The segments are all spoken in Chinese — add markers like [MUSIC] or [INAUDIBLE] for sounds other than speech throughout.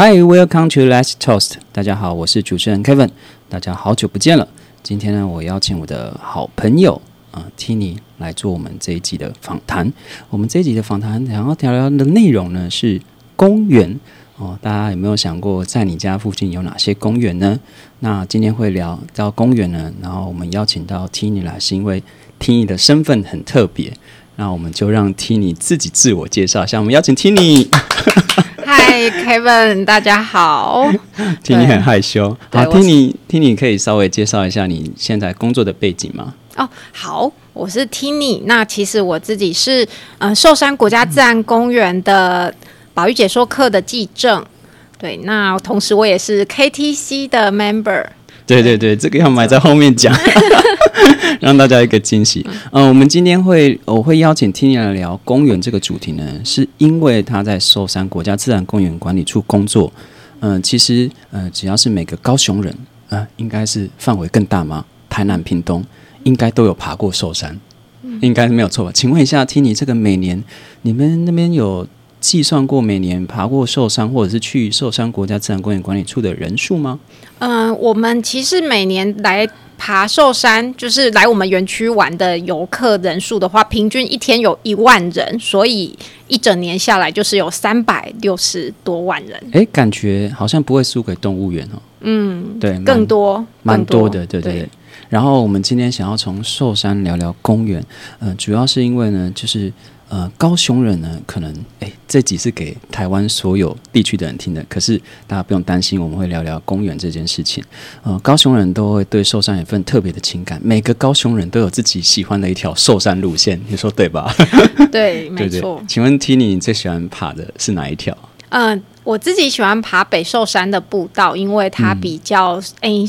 Hi, welcome to Let's Toast。大家好，我是主持人 Kevin。大家好久不见了。今天呢，我邀请我的好朋友啊、Tini 来做我们这一集的访谈。我们这一集的访谈想要聊聊的内容呢是公园哦。大家有没有想过，在你家附近有哪些公园呢？那今天会聊到公园呢，然后我们邀请到 Tini 来，是因为 Tini 的身份很特别。那我们就让 Tini 自己自我介绍一下。我们邀请 Tini。[LAUGHS] 嗨，Kevin，大家好。[LAUGHS] 听你很害羞，好，听你听你可以稍微介绍一下你现在工作的背景吗？哦，好，我是 Tini。那其实我自己是呃寿山国家自然公园的保育解说课的记证。对，那同时我也是 KTC 的 member。对对对，这个要埋在后面讲，[LAUGHS] 让大家一个惊喜。嗯、我们今天会我会邀请 Tini 来聊公园这个主题呢，是因为他在寿山国家自然公园管理处工作。嗯、其实呃，只要是每个高雄人，呃，应该是范围更大吗？台南、屏东应该都有爬过寿山，应该是没有错吧？请问一下，Tini，这个每年你们那边有计算过每年爬过寿山或者是去寿山国家自然公园管理处的人数吗？嗯、我们其实每年来爬寿山，就是来我们园区玩的游客人数的话，平均一天有一万人，所以一整年下来就是有三百六十多万人，诶，感觉好像不会输给动物园哦。嗯，对，更多，蛮多的，对对对。然后我们今天想要从寿山聊聊公园，嗯、主要是因为呢，就是呃，高雄人呢，可能诶，这集是给台湾所有地区的人听的，可是大家不用担心，我们会聊聊公园这件事情。呃，高雄人都会对寿山有份特别的情感，每个高雄人都有自己喜欢的一条寿山路线，你说对吧？[LAUGHS] 对，没对对错。。请问 Tini，你最喜欢爬的是哪一条？嗯、我自己喜欢爬北寿山的步道，因为它嗯比较诶、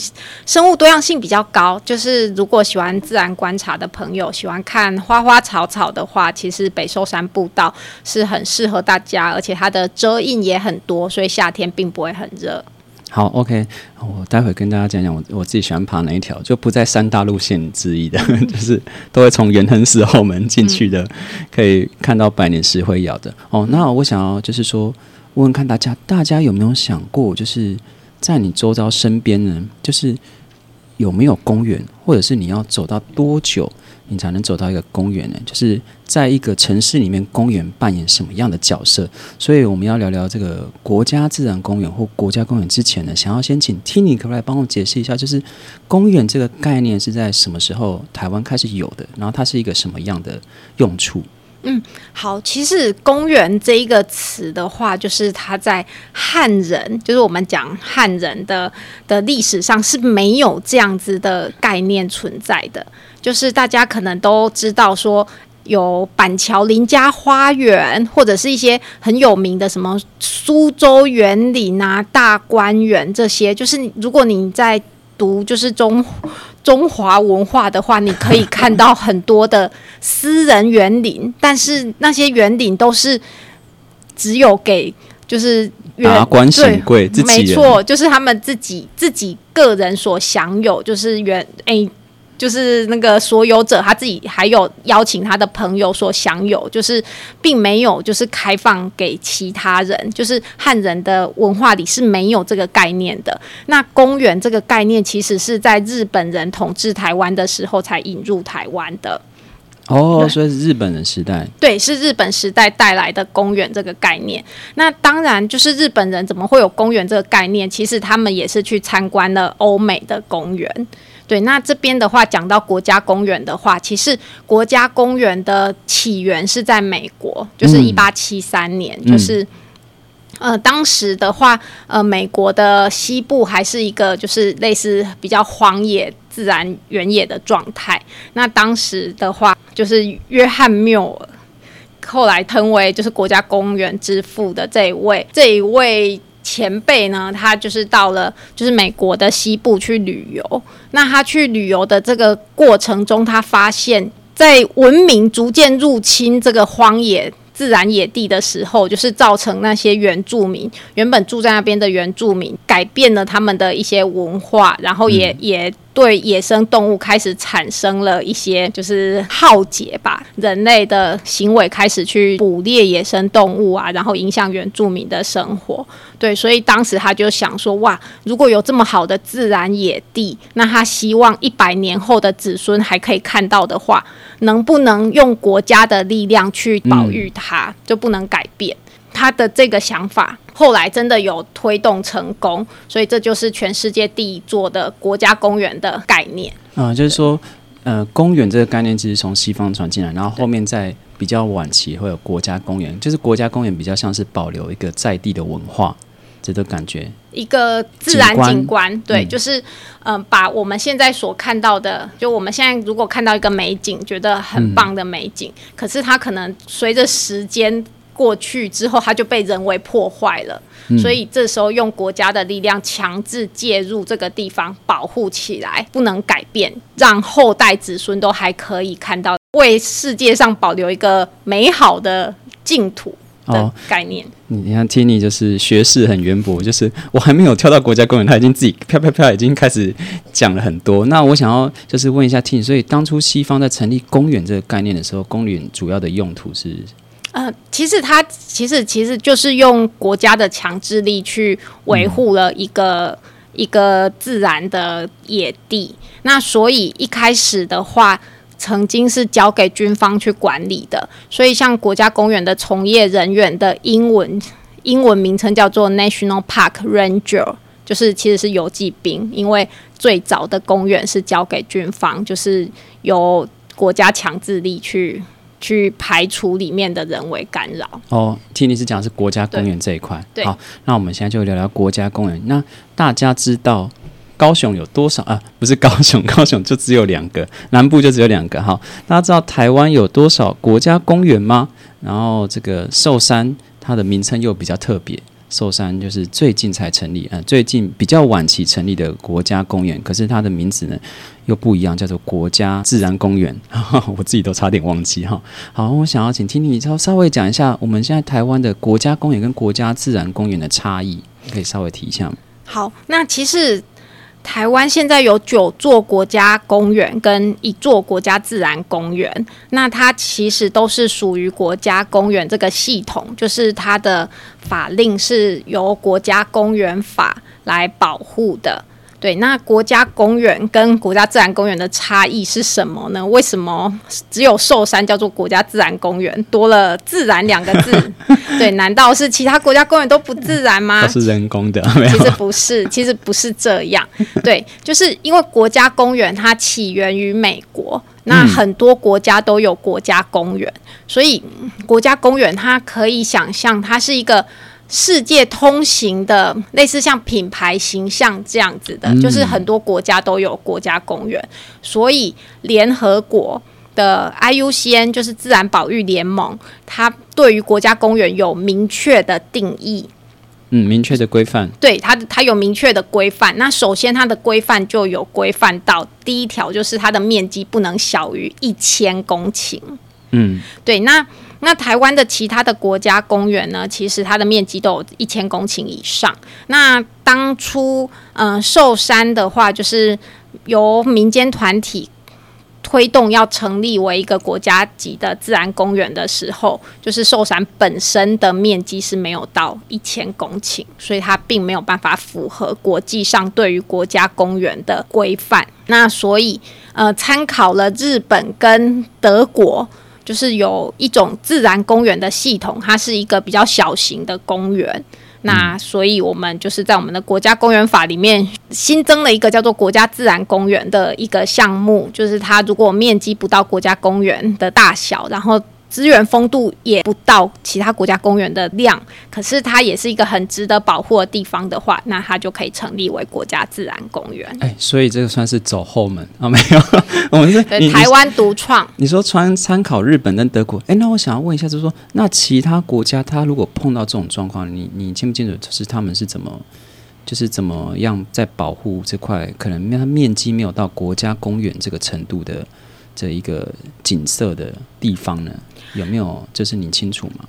生物多样性比较高。就是如果喜欢自然观察的朋友，喜欢看花花草草的话，其实北寿山步道是很适合大家，而且它的遮荫也很多，所以夏天并不会很热。好，OK，我待会跟大家讲讲我我自己喜欢爬哪一条，就不在三大路线之一的，[LAUGHS] 就是都会从元亨寺后门进去的，可以看到百年石灰窑的。哦，那我想要就是说问问看大家，大家有没有想过，就是在你周遭身边呢，就是有没有公园，或者是你要走到多久，你才能走到一个公园呢？就是在一个城市里面，公园扮演什么样的角色？所以我们要聊聊这个国家自然公园或国家公园之前呢，想要先请 Tini 可不可以帮我解释一下，就是公园这个概念是在什么时候台湾开始有的？然后它是一个什么样的用处？嗯好，其实“公园”这一个词的话，就是它在汉人，就是我们讲汉人的的历史上是没有这样子的概念存在的。就是大家可能都知道说。有板桥林家花园，或者是一些很有名的什么苏州园林啊、大观园这些，就是如果你在读就是中中华文化的话，你可以看到很多的私人园林，但是那些园林都是只有给就是园达官显对贵没错，就是他们自己自己个人所享有，就是园诶。就是那个所有者他自己还有邀请他的朋友所享有，就是并没有就是开放给其他人，就是汉人的文化里是没有这个概念的。那公园这个概念其实是在日本人统治台湾的时候才引入台湾的。哦，对所以是日本人时代，对，是日本时代带来的公园这个概念。那当然，就是日本人怎么会有公园这个概念？其实他们也是去参观了欧美的公园。对，那这边的话讲到国家公园的话，其实国家公园的起源是在美国，就是嗯一八七三年，就是。呃，当时的话，呃，美国的西部还是一个就是类似比较荒野、自然原野的状态。那当时的话，就是约翰缪尔，后来称为就是国家公园之父的这一位，这一位前辈呢，他就是到了就是美国的西部去旅游。那他去旅游的这个过程中，他发现，在文明逐渐入侵这个荒野。自然野地的时候，就是造成那些原住民原本住在那边的原住民改变了他们的一些文化，然后也、也对野生动物开始产生了一些就是浩劫吧，人类的行为开始去捕猎野生动物啊，然后影响原住民的生活。对，所以当时他就想说，哇，如果有这么好的自然野地，那他希望一百年后的子孙还可以看到的话，能不能用国家的力量去保育它，就不能改变他的这个想法。后来真的有推动成功，所以这就是全世界第一座的国家公园的概念。啊，就是说，呃，公园这个概念其实从西方传进来，然后后面在比较晚期会有国家公园，就是国家公园比较像是保留一个在地的文化，这个感觉。一个自然景观对，嗯就是嗯、呃把我们现在所看到的，就我们现在如果看到一个美景，觉得很棒的美景，可是它可能随着时间过去之后，它就被人为破坏了。所以这时候用国家的力量强制介入这个地方，保护起来，不能改变，让后代子孙都还可以看到，为世界上保留一个美好的净土的哦概念。你你看 Tini 就是学识很渊博，就是我还没有跳到国家公园，他已经自己飘飘飘已经开始讲了很多。那我想要就是问一下 Tini，所以当初西方在成立公园这个概念的时候，公园主要的用途是呃，其实它其实其实就是用国家的强制力去维护了一个、一个自然的野地。那所以一开始的话，曾经是交给军方去管理的。所以像国家公园的从业人员的英文英文名称叫做 National Park Ranger。就是其实是游击兵，因为最早的公园是交给军方，就是由国家强制力去去排除里面的人为干扰。哦，Tini 是讲是国家公园这一块。对好，那我们现在就聊聊国家公园。那大家知道高雄有多少啊？不是高雄，高雄就只有两个，南部就只有两个。哈，大家知道台湾有多少国家公园吗？然后这个寿山它的名称又比较特别。寿山就是最近才成立，呃，最近比较晚期成立的国家公园，可是它的名字呢又不一样，叫做国家自然公园。[LAUGHS] 我自己都差点忘记哈。好，我想要请听你稍稍微讲一下，我们现在台湾的国家公园跟国家自然公园的差异，可以稍微提一下吗？好，那其实台湾现在有九座国家公园跟一座国家自然公园，那它其实都是属于国家公园这个系统，就是它的法令是由国家公园法来保护的。对，那国家公园跟国家自然公园的差异是什么呢？为什么只有寿山叫做国家自然公园，多了“自然”两个字？[LAUGHS] 对，难道是其他国家公园都不自然吗？都是人工的，没其实？不是，其实不是这样。对，就是因为国家公园它起源于美国，那很多国家都有国家公园，所以嗯国家公园它可以想象，它是一个。世界通行的，类似像品牌形象这样子的，就是很多国家都有国家公园，所以联合国的 IUCN 就是自然保育联盟，它对于国家公园有明确的定义。嗯，明确的规范。对它它有明确的规范。那首先它的规范就有规范到第一条，就是它的面积不能小于一千公顷。嗯，对，那那台湾的其他的国家公园呢，其实它的面积都有一千公顷以上。那当初嗯、呃寿山的话，就是由民间团体。推动要成立为一个国家级的自然公园的时候，就是寿山本身的面积是没有到一千公顷，所以它并没有办法符合国际上对于国家公园的规范。那所以，呃，参考了日本跟德国，就是有一种自然公园的系统，它是一个比较小型的公园。那所以，我们就是在我们的国家公园法里面新增了一个叫做国家自然公园的一个项目，就是它如果面积不到国家公园的大小，然后资源丰度也不到其他国家公园的量，可是它也是一个很值得保护的地方的话，那它就可以成立为国家自然公园。哎，所以这个算是走后门 [LAUGHS] 啊？没有，我们是台湾独创。你说参参考日本跟德国，哎，那我想要问一下，就是说，那其他国家它如果碰到这种状况，你你清不清楚，就是他们是怎么，就是怎么样在保护这块可能它面积没有到国家公园这个程度的这一个景色的地方呢？有没有？就是你清楚吗？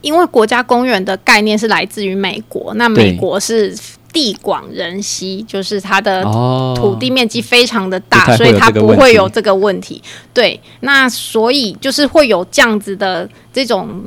因为国家公园的概念是来自于美国，那美国是地广人稀，就是它的哦，土地面积非常的大，所以它不会有这个问题。对，那所以就是会有这样子的这种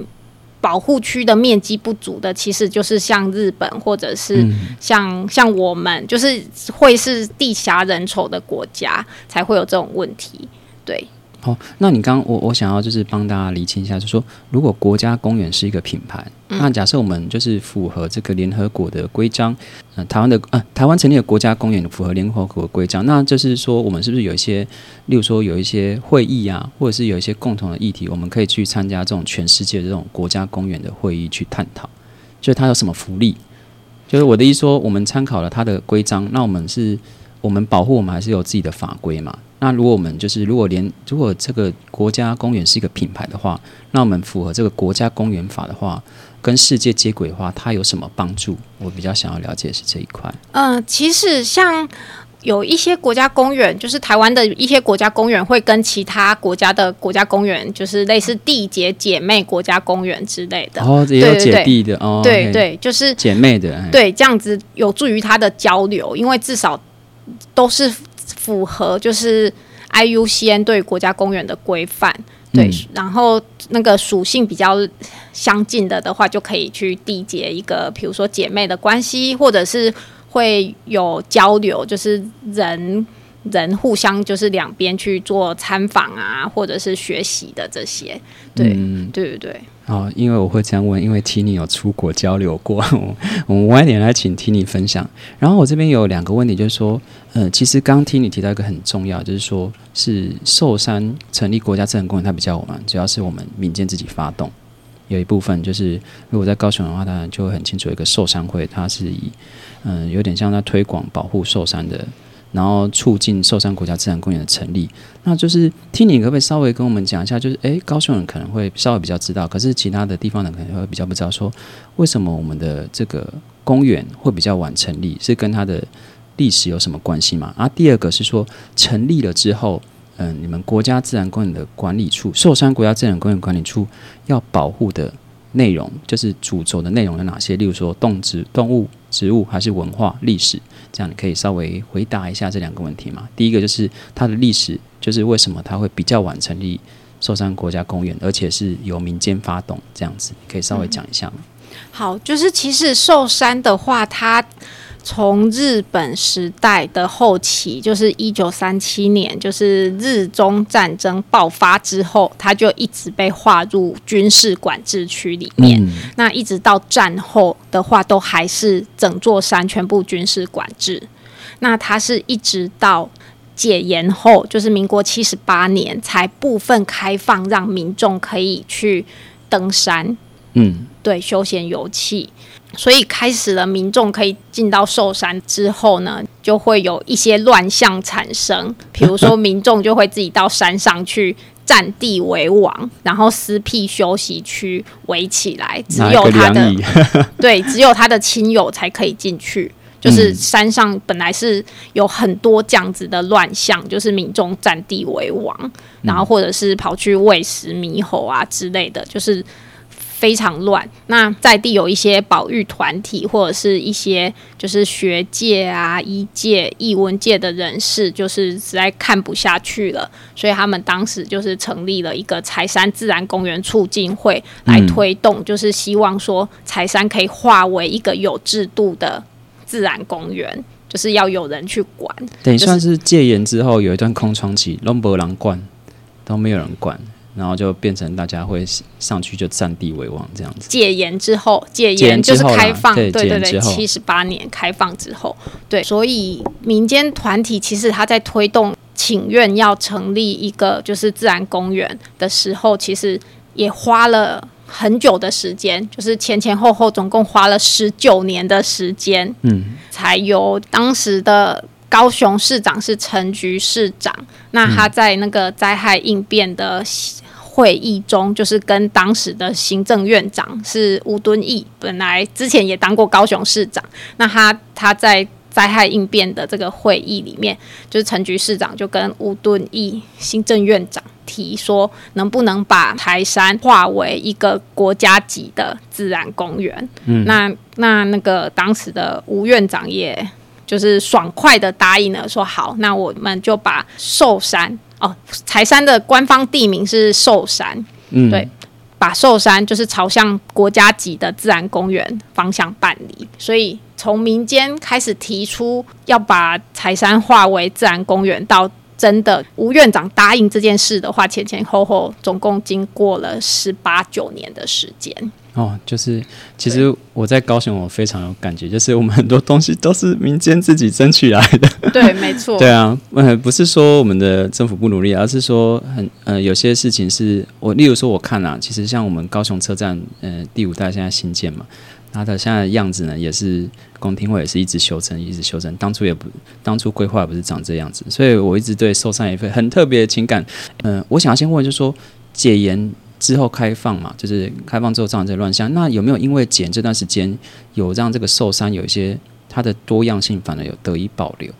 保护区的面积不足的，其实就是像日本或者是嗯像、像我们，就是会是地狭人稠的国家才会有这种问题。对，好，那你刚我我想要就是帮大家理清一下，就是说，如果国家公园是一个品牌，嗯那假设我们就是符合这个联合国的规章，呃，台湾的呃台湾成立的国家公园符合联合国的规章，那就是说我们是不是有一些，例如说有一些会议啊，或者是有一些共同的议题，我们可以去参加这种全世界的这种国家公园的会议去探讨，就是它有什么福利？就是我的意思说，我们参考了它的规章，那我们是我们保护我们还是有自己的法规嘛？那如果我们就是如果连如果这个国家公园是一个品牌的话，那我们符合这个国家公园法的话，跟世界接轨的话，它有什么帮助？我比较想要了解的是这一块。嗯、其实像。有一些国家公园，就是台湾的一些国家公园，会跟其他国家的国家公园，就是类似缔结姐妹国家公园之类的。然后也有姐弟的哦，对对，就是姐妹的，哎，对，这样子有助于它的交流，因为至少都是符合就是 IUCN 对国家公园的规范。对，嗯然后那个属性比较相近的的话，就可以去缔结一个，比如说姐妹的关系，或者是会有交流，就是人人互相就是两边去做参访啊，或者是学习的这些。对，嗯，对对对。哦，因为我会这样问，因为 Tini 有出国交流过，[LAUGHS] 我们晚点来请 Tini 分享。然后我这边有两个问题，就是说，呃，其实刚刚 Tini 提到一个很重要，就是说是寿山成立国家自然公园，它比较我们主要是我们民间自己发动，有一部分就是如果在高雄的话，当然就会很清楚，一个寿山会，它是以嗯、有点像在推广保护寿山的。然后促进寿山国家自然公园的成立，那就是听你可不可以稍微跟我们讲一下，就是诶，高雄人可能会稍微比较知道，可是其他的地方人可能会比较不知道，说为什么我们的这个公园会比较晚成立，是跟它的历史有什么关系吗？啊，第二个是说成立了之后，嗯、你们国家自然公园的管理处，寿山国家自然公园管理处要保护的内容，就是主轴的内容有哪些？例如说动植、动物、植物，还是文化、历史？这样你可以稍微回答一下这两个问题吗？第一个就是它的历史，就是为什么它会比较晚成立寿山国家公园，而且是由民间发动这样子，可以稍微讲一下吗？好，就是其实寿山的话，它从日本时代的后期，就是一九三七年，就是日中战争爆发之后，它就一直被划入军事管制区里面。嗯那一直到战后的话，都还是整座山全部军事管制。那它是一直到解严后，就是民国七十八年才部分开放，让民众可以去登山。嗯对休闲游憩，所以开始了民众可以进到寿山之后呢，就会有一些乱象产生，比如说民众就会自己到山上去。占地为王，然后私辟休息区围起来，只有他的，[LAUGHS] 对，只有他的亲友才可以进去。就是山上本来是有很多这样子的乱象，就是民众占地为王，然后或者是跑去喂食猕猴啊之类的，就是非常乱。那在地有一些保育团体或者是一些就是学界啊、医界、艺文界的人士，就是实在看不下去了，所以他们当时就是成立了一个柴山自然公园促进会来推动，就是希望说柴山可以化为一个有制度的自然公园。就是要有人去管，等于算是戒严之后有一段空窗期，龙博狼管都没有人管，然后就变成大家会上去就占地为王这样子。戒严之后，戒戒严严就是开放，对对对七十八年开放之后，对，所以民间团体其实他在推动请愿要成立一个就是自然公园的时候，其实也花了很久的时间，就是前前后后总共花了十九年的时间，嗯，才由当时的高雄市长是陈菊市长，那他在那个灾害应变的会议中，就是跟当时的行政院长是吴敦义，本来之前也当过高雄市长，那他他在灾害应变的这个会议里面，就是陈局市长就跟吴敦义行政院长提说，能不能把台山划为一个国家级的自然公园？嗯，那那那个当时的吴院长也就是爽快的答应了，说好，那我们就把寿山哦，柴山的官方地名是寿山，嗯，对。把寿山就是朝向国家级的自然公园方向办理，所以从民间开始提出要把柴山划为自然公园，到真的吴院长答应这件事的话，前前后后总共经过了十八九年的时间。哦，就是其实我在高雄，我非常有感觉，就是我们很多东西都是民间自己争取来的。对，[LAUGHS] 没错。对啊，呃，不是说我们的政府不努力，而是说很呃，有些事情是我，例如说我看啊，其实像我们高雄车站，呃，第五代现在新建嘛，它的现在的样子呢，也是公听会也是一直修正，一直修正。当初也不，当初规划也不是长这样子，所以我一直对寿山一份很特别的情感。嗯，我想要先问，就是说解严。之后开放嘛，就是开放之后造成这乱象。那有没有因为减这段时间有让这个寿山有一些它的多样性反而有得以保留？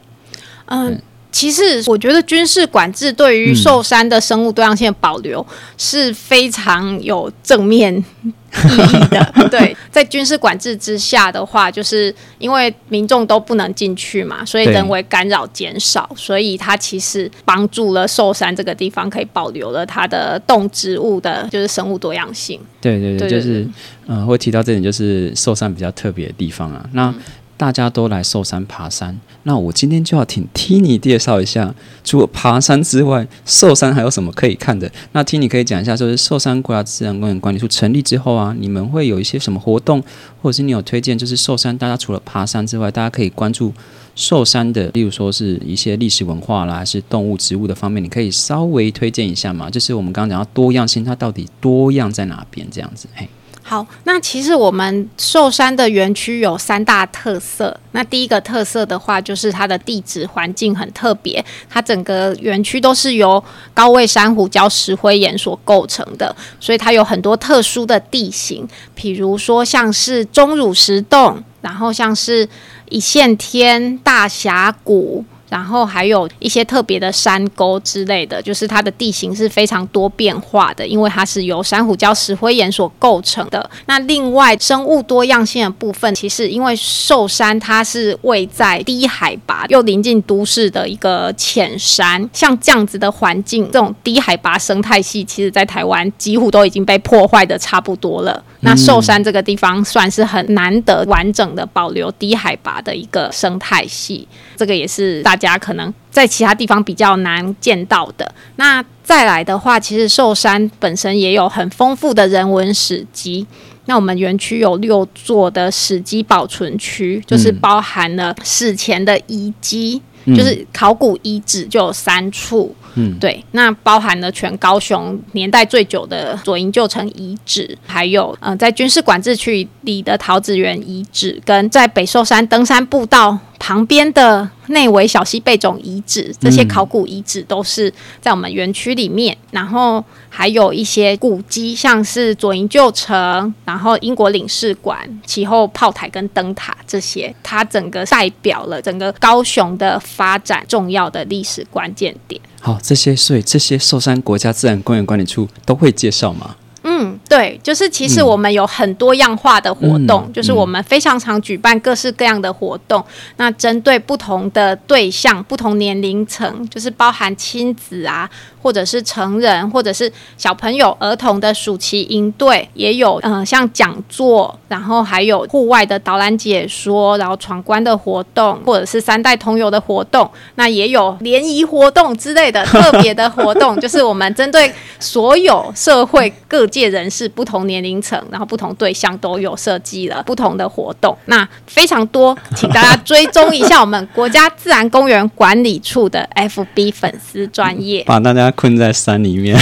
嗯，其实我觉得军事管制对于寿山的生物多样性保留是非常有正面。意义的，[LAUGHS] 对，在军事管制之下的话，就是因为民众都不能进去嘛，所以人为干扰减少，所以它其实帮助了寿山这个地方可以保留了它的动植物的，就是生物多样性。对对对，就是嗯，会提到这点，就是寿山比较特别的地方啊。那大家都来寿山爬山，那我今天就要请 Tini 介绍一下，除了爬山之外，寿山还有什么可以看的？那 Tini 可以讲一下，就是寿山国家自然公园管理处成立之后啊，你们会有一些什么活动，或者是你有推荐，就是寿山大家除了爬山之外，大家可以关注寿山的，例如说是一些历史文化啦，还是动物、植物的方面，你可以稍微推荐一下嘛？就是我们刚刚讲到多样性，它到底多样在哪边？这样子，嘿。好，那其实我们寿山的园区有三大特色。那第一个特色的话，就是它的地质环境很特别，它整个园区都是由高位珊瑚礁、石灰岩所构成的，所以它有很多特殊的地形，比如说像是钟乳石洞，然后像是一线天、大峡谷。然后还有一些特别的山沟之类的，就是它的地形是非常多变化的，因为它是由珊瑚礁、石灰岩所构成的。那另外生物多样性的部分，其实因为寿山它是位在低海拔又临近都市的一个浅山，像这样子的环境，这种低海拔生态系，其实在台湾几乎都已经被破坏的差不多了。那寿山这个地方算是很难得完整的保留低海拔的一个生态系，这个也是大家可能在其他地方比较难见到的。那再来的话，其实寿山本身也有很丰富的人文史迹。那我们园区有六座的史迹保存区，就是包含了史前的遗迹。就是考古遗址就有三处，嗯，对，那包含了全高雄年代最久的左营旧城遗址，还有嗯，在军事管制区里的桃子园遗址，跟在北寿山登山步道旁边的。内围小溪贝种遗址，这些考古遗址都是在我们园区里面，然后还有一些古迹，像是左营旧城，然后英国领事馆、其后炮台跟灯塔这些，它整个代表了整个高雄的发展重要的历史关键点。好，这些所以这些寿山国家自然公园管理处都会介绍吗？嗯，对，就是其实我们有很多样化的活动，就是我们非常常举办各式各样的活动。那针对不同的对象、不同年龄层，就是包含亲子啊。或者是成人，或者是小朋友、儿童的暑期营队也有，嗯，像讲座，然后还有户外的导览解说，然后闯关的活动，或者是三代同游的活动，那也有联谊活动之类的特别的活动，[LAUGHS] 就是我们针对所有社会各界人士、不同年龄层，然后不同对象都有设计了不同的活动，那非常多，请大家追踪一下我们国家自然公园管理处的 FB 粉丝专业，把大家。困在山里面，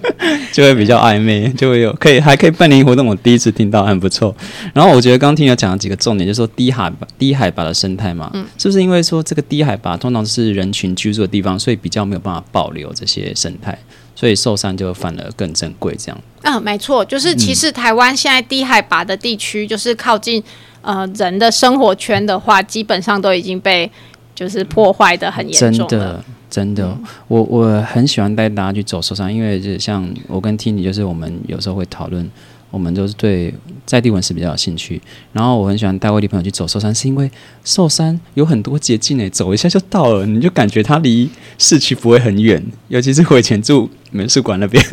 [LAUGHS] 就会比较暧昧，就会有可以还可以办联谊活动。我第一次听到，很不错。然后我觉得刚刚听你讲了几个重点，就是说低海拔、低海拔的生态嘛，嗯，是不是因为说这个低海拔通常是人群居住的地方，所以比较没有办法保留这些生态？所以寿山就反而更珍贵。这样，嗯，没错，就是其实台湾现在低海拔的地区，就是靠近呃人的生活圈的话，基本上都已经被就是破坏的很严重了。真的，我我很喜欢带大家去走寿山，因为就像我跟 Tini，就是我们有时候会讨论。我们都是对在地文史比较有兴趣，然后我很喜欢带外地朋友去走寿山，是因为寿山有很多捷径诶，走一下就到了，你就感觉它离市区不会很远。尤其是我以前住美术馆那边，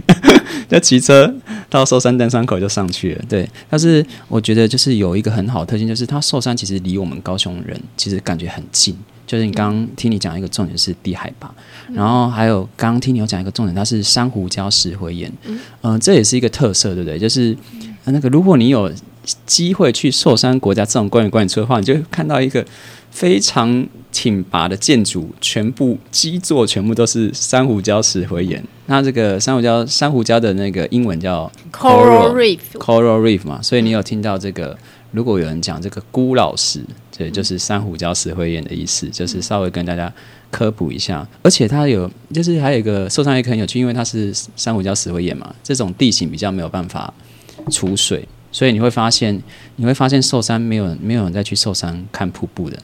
就骑车到寿山登山口就上去了。对，但是我觉得就是有一个很好的特性，就是它寿山其实离我们高雄人其实感觉很近。就是你刚刚听你讲一个重点是低海拔，然后还有刚刚听你有讲一个重点，它是珊瑚礁石灰岩，嗯，这也是一个特色，对不对？就是那个如果你有机会去寿山国家自然公园管理处的话，你就看到一个非常挺拔的建筑，全部基座全部都是珊瑚礁石灰岩。那这个珊瑚礁珊瑚礁的那个英文叫 coral reef，coral reef 嘛，所以你有听到这个？如果有人讲这个孤老石，对，就是珊瑚礁石灰岩的意思，就是稍微跟大家科普一下。而且它有，就是还有一个受伤也很有趣，因为它是珊瑚礁石灰岩嘛，这种地形比较没有办法储水，所以你会发现，你会发现寿山没有没有人再去寿山看瀑布的，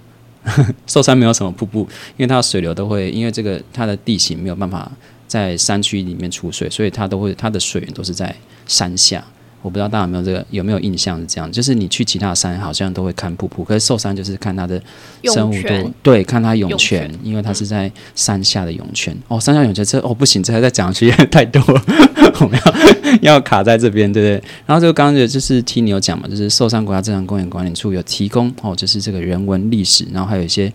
[LAUGHS] 寿山没有什么瀑布，因为它的水流都会，因为这个它的地形没有办法在山区里面储水，所以它都会它的水源都是在山下。我不知道大家有没有这个有没有印象是这样，就是你去其他山好像都会看瀑布，可是寿山就是看它的生物多，对，看它涌泉，因为它是在山下的涌泉。哦，山下涌泉这哦不行，这还在讲去 [LAUGHS] 太多，[LAUGHS] 我们要要卡在这边，对不对？然后就刚刚就是听你有讲嘛，就是寿山国家自然公园管理处有提供哦，就是这个人文历史，然后还有一些。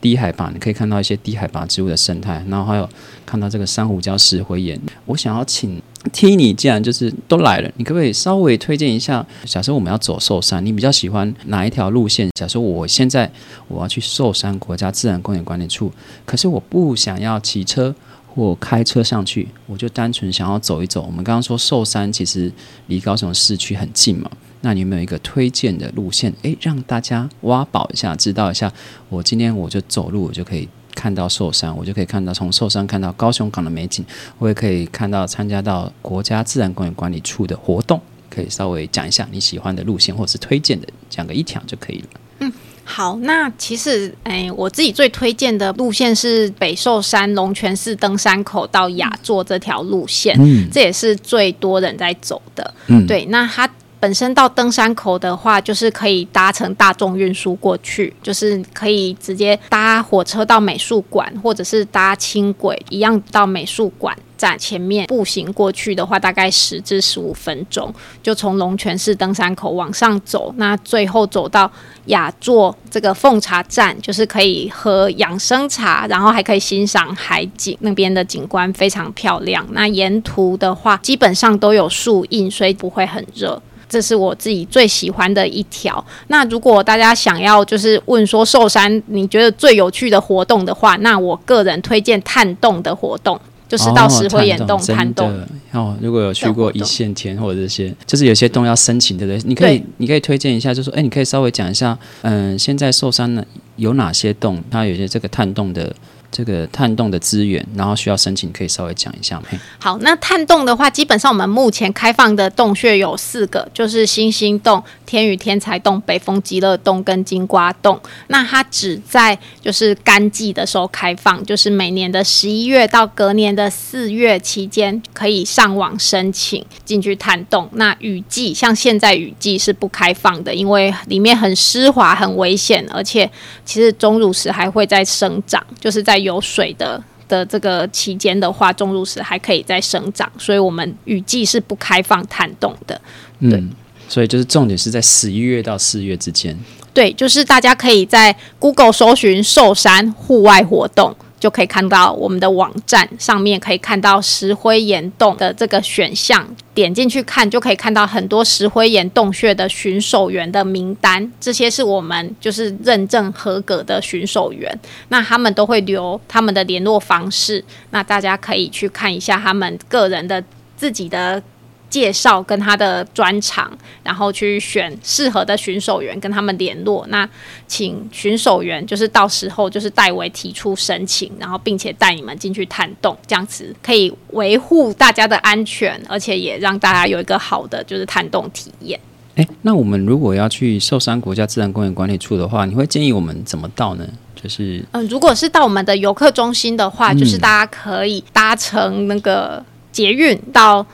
低海拔，你可以看到一些低海拔植物的生态，然后还有看到这个珊瑚礁石灰岩。我想要请听你，既然就是都来了，你可不可以稍微推荐一下？假设我们要走寿山，你比较喜欢哪一条路线？假设我现在我要去寿山国家自然公园管理处，可是我不想要骑车或开车上去，我就单纯想要走一走。我们刚刚说寿山其实离高雄市区很近嘛。那你有没有一个推荐的路线？诶，让大家挖宝一下，知道一下。我今天我就走路，我就可以看到寿山，我就可以看到从寿山看到高雄港的美景，我也可以看到参加到国家自然公园管理处的活动。可以稍微讲一下你喜欢的路线，或是推荐的，讲个一条就可以了。嗯，好。那其实，诶，我自己最推荐的路线是北寿山龙泉寺登山口到雅座这条路线，嗯，这也是最多人在走的。嗯，对。那它。本身到登山口的话，就是可以搭乘大众运输过去，就是可以直接搭火车到美术馆，或者是搭轻轨一样到美术馆站前面步行过去的话，大概十至十五分钟，就从龙泉寺登山口往上走，那最后走到雅座这个奉茶站，就是可以喝养生茶，然后还可以欣赏海景，那边的景观非常漂亮。那沿途的话，基本上都有树荫，所以不会很热。这是我自己最喜欢的一条。那如果大家想要就是问说寿山你觉得最有趣的活动的话，那我个人推荐探洞的活动，就是到石灰岩洞探洞。哦，如果有去过一线天或者这些，就是有些洞要申请，对不对？你可以你可以推荐一下，就说哎，你可以稍微讲一下，嗯，现在寿山呢有哪些洞？它有些这个探洞的。这个探洞的资源，然后需要申请，可以稍微讲一下吗？好，那探洞的话，基本上我们目前开放的洞穴有四个，就是星星洞、天宇天才洞、北风极乐洞跟金瓜洞。那它只在就是干季的时候开放，就是每年的十一月到隔年的四月期间，可以上网申请进去探洞。那雨季像现在雨季是不开放的，因为里面很湿滑、很危险，而且其实钟乳石还会在生长，就是在。有水的的这个期间的话，钟乳石还可以再生长，所以我们雨季是不开放探洞的。对，所以就是重点是在十一月到四月之间。对，就是大家可以在 Google 搜寻寿山户外活动。就可以看到我们的网站上面可以看到石灰岩洞的这个选项，点进去看就可以看到很多石灰岩洞穴的巡守员的名单，这些是我们就是认证合格的巡守员，那他们都会留他们的联络方式，那大家可以去看一下他们个人的自己的介绍跟他的专长，然后去选适合的巡守员跟他们联络。那请巡守员就是到时候就是代为提出申请，然后并且带你们进去探洞，这样子可以维护大家的安全，而且也让大家有一个好的就是探洞体验。哎，那我们如果要去寿山国家自然公园管理处的话，你会建议我们怎么到呢？就是嗯，如果是到我们的游客中心的话，就是大家可以搭乘那个捷运到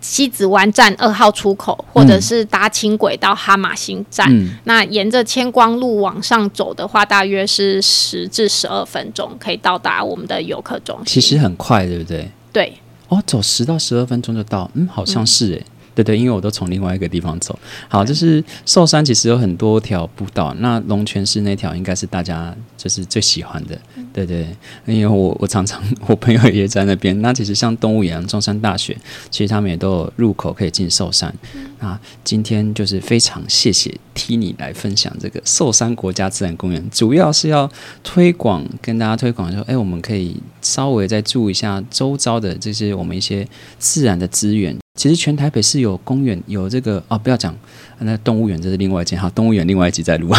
西子湾站二号出口，或者是搭轻轨到哈马星站。那沿着千光路往上走的话，大约是十至十二分钟可以到达我们的游客中心。其实很快，对不对？对。哦，走十到十二分钟就到。嗯，好像是诶。对对，因为我都从另外一个地方走。好，就是寿山其实有很多条步道，那龙泉寺那条应该是大家就是最喜欢的。对对，因为我我常常我朋友也在那边。那其实像动物园、中山大学，其实他们也都有入口可以进寿山。那今天就是非常谢谢 Tini 来分享这个寿山国家自然公园，主要是要推广跟大家推广说，哎，我们可以稍微再注意一下周遭的这些我们一些自然的资源。其实全台北是有公园，有这个哦，不要讲那动物园，这是另外一件。好，动物园另外一集再录。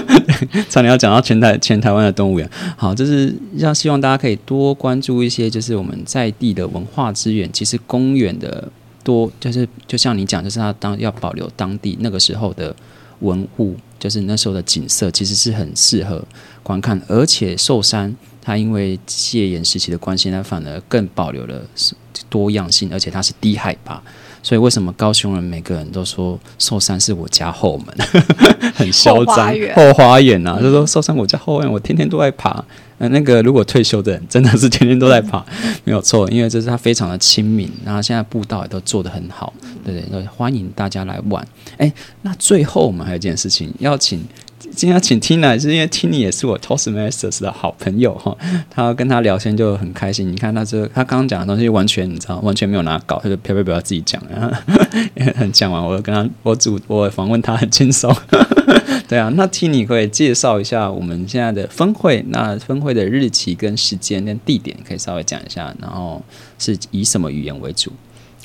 [LAUGHS] 差点要讲到全台全台湾的动物园。好，就是要希望大家可以多关注一些，就是我们在地的文化资源。其实公园的多，就是就像你讲，就是它当要保留当地那个时候的文物，就是那时候的景色，其实是很适合观看。而且寿山它因为戒严时期的关系，它反而更保留了。多样性，而且它是低海拔，所以为什么高雄人每个人都说寿山是我家后门，[LAUGHS] 很嚣张后花园啊，就说寿山我家后院，我天天都在爬。呃，那个如果退休的人真的是天天都在爬，没有错，因为这是他非常的亲民，然后现在步道也都做得很好，对对，欢迎大家来玩。哎，那最后我们还有一件事情要请。今天请 Tina，是因为 Tina 也是我 Toastmasters 的好朋友哈，他跟他聊天就很开心。你看他这他刚刚讲的东西完全你知道完全没有拿稿，他就飘飘飘自己讲，然后很讲完，我跟他我主我访问他很轻松。[LAUGHS] 对啊，那 Tina 可以介绍一下我们现在的分会，那分会的日期跟时间跟地点可以稍微讲一下，然后是以什么语言为主？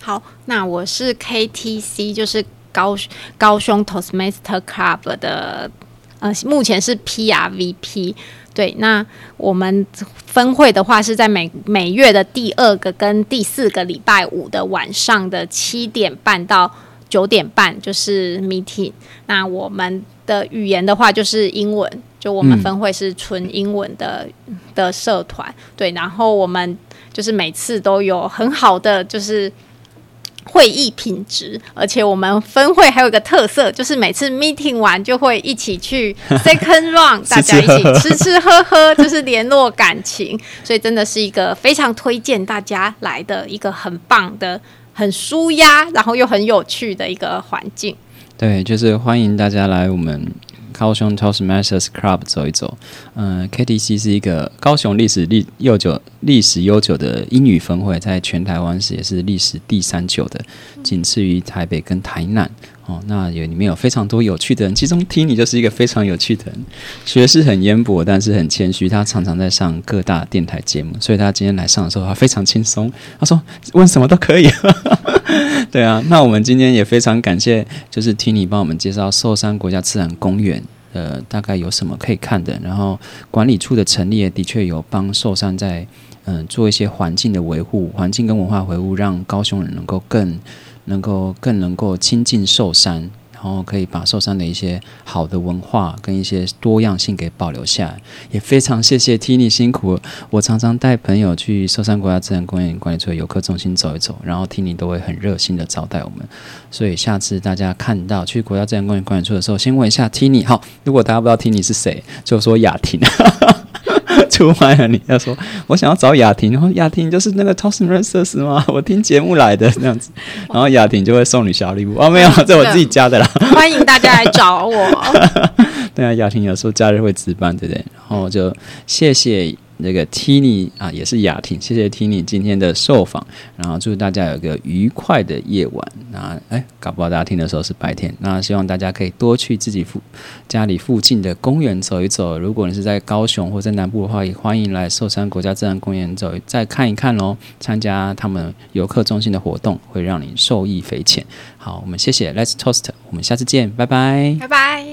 好，那我是 KTC，就是高高雄 Toastmaster Club 的。呃，目前是 PRVP，对。那我们分会的话是在每每月的第二个跟第四个礼拜五的晚上的七点半到九点半，就是 meeting。那我们的语言的话就是英文，就我们分会是纯英文的的社团，对。然后我们就是每次都有很好的就是。会议品质，而且我们分会还有一个特色，就是每次 meeting 完就会一起去 [LAUGHS] second round，大家一起吃吃喝喝，就是联络感情，所以真的是一个非常推荐大家来的一个很棒的、很舒压，然后又很有趣的一个环境。对，就是欢迎大家来我们。高雄 Toastmasters Club 走一走，嗯，KTC 是一个高雄历史历悠久、历史悠久的英语分会，在全台湾是也是历史第三久的，仅次于台北跟台南。哦，那有里面有非常多有趣的人，其中 T 尼就是一个非常有趣的人，学识很渊博，但是很谦虚。他常常在上各大电台节目，所以他今天来上的时候，他非常轻松。他说问什么都可以。[LAUGHS] 对啊，那我们今天也非常感谢，就是 T 尼帮我们介绍寿山国家自然公园，呃，大概有什么可以看的。然后管理处的成立也的确有帮寿山在嗯做一些环境的维护，环境跟文化维护，让高雄人能够更。能够更能够亲近寿山，然后可以把寿山的一些好的文化跟一些多样性给保留下来，也非常谢谢 Tini 辛苦。我常常带朋友去寿山国家自然公园管理处游客中心走一走，然后 Tini 都会很热心的招待我们。所以下次大家看到去国家自然公园管理处的时候，先问一下 Tini。好，如果大家不知道 Tini 是谁，就说雅婷。[LAUGHS] 出卖了你，要说我想要找雅婷，然后雅婷就是那个 Toastmasters 吗？[LAUGHS] 我听节目来的这样子，然后雅婷就会送你小礼物哦，没有，这我自己加的啦。欢迎大家来找我。[LAUGHS] 对啊，雅婷有时候假日会值班，对不对？然后就谢谢那个 Tini 啊，也是雅婷，谢谢 Tini 今天的受访，然后祝大家有个愉快的夜晚。那哎，搞不好大家听的时候是白天，那希望大家可以多去自己附家里附近的公园走一走。如果你是在高雄或在南部的话，也欢迎来寿山国家自然公园走再看一看喽，参加他们游客中心的活动，会让你受益匪浅。好，我们谢谢 Let's Toast，我们下次见，拜拜，拜拜。